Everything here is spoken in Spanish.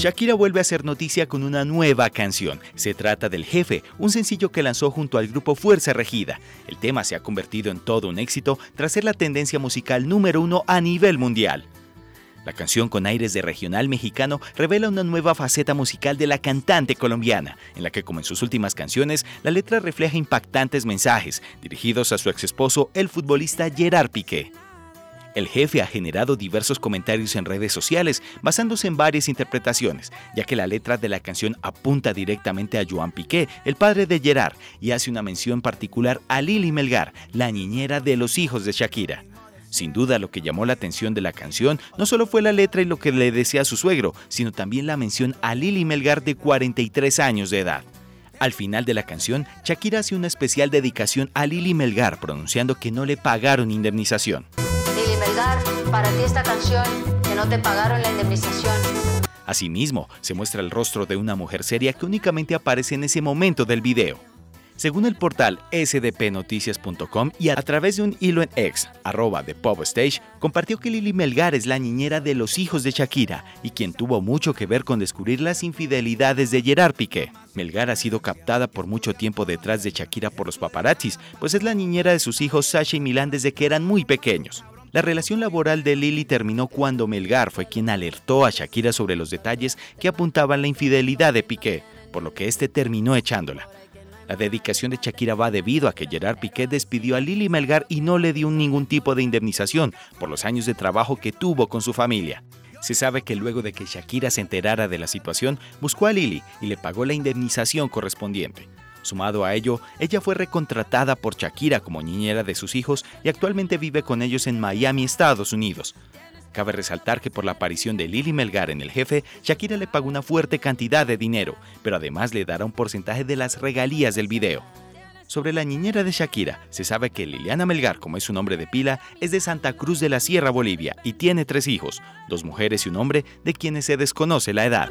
Shakira vuelve a hacer noticia con una nueva canción. Se trata del Jefe, un sencillo que lanzó junto al grupo Fuerza Regida. El tema se ha convertido en todo un éxito tras ser la tendencia musical número uno a nivel mundial. La canción con aires de regional mexicano revela una nueva faceta musical de la cantante colombiana, en la que como en sus últimas canciones, la letra refleja impactantes mensajes dirigidos a su ex esposo, el futbolista Gerard Piqué. El jefe ha generado diversos comentarios en redes sociales basándose en varias interpretaciones, ya que la letra de la canción apunta directamente a Joan Piqué, el padre de Gerard, y hace una mención particular a Lili Melgar, la niñera de los hijos de Shakira. Sin duda lo que llamó la atención de la canción no solo fue la letra y lo que le decía a su suegro, sino también la mención a Lili Melgar de 43 años de edad. Al final de la canción, Shakira hace una especial dedicación a Lili Melgar, pronunciando que no le pagaron indemnización para ti esta canción que no te pagaron la indemnización. Asimismo, se muestra el rostro de una mujer seria que únicamente aparece en ese momento del video. Según el portal sdpnoticias.com y a través de un hilo en ex, arroba de Pop Stage, compartió que Lili Melgar es la niñera de los hijos de Shakira y quien tuvo mucho que ver con descubrir las infidelidades de Gerard Piqué. Melgar ha sido captada por mucho tiempo detrás de Shakira por los paparazzis, pues es la niñera de sus hijos Sasha y Milán desde que eran muy pequeños. La relación laboral de Lily terminó cuando Melgar fue quien alertó a Shakira sobre los detalles que apuntaban la infidelidad de Piqué, por lo que este terminó echándola. La dedicación de Shakira va debido a que Gerard Piqué despidió a Lily Melgar y no le dio ningún tipo de indemnización por los años de trabajo que tuvo con su familia. Se sabe que luego de que Shakira se enterara de la situación, buscó a Lily y le pagó la indemnización correspondiente. Sumado a ello, ella fue recontratada por Shakira como niñera de sus hijos y actualmente vive con ellos en Miami, Estados Unidos. Cabe resaltar que por la aparición de Lily Melgar en El Jefe, Shakira le pagó una fuerte cantidad de dinero, pero además le dará un porcentaje de las regalías del video. Sobre la niñera de Shakira, se sabe que Liliana Melgar, como es su nombre de pila, es de Santa Cruz de la Sierra, Bolivia, y tiene tres hijos, dos mujeres y un hombre, de quienes se desconoce la edad.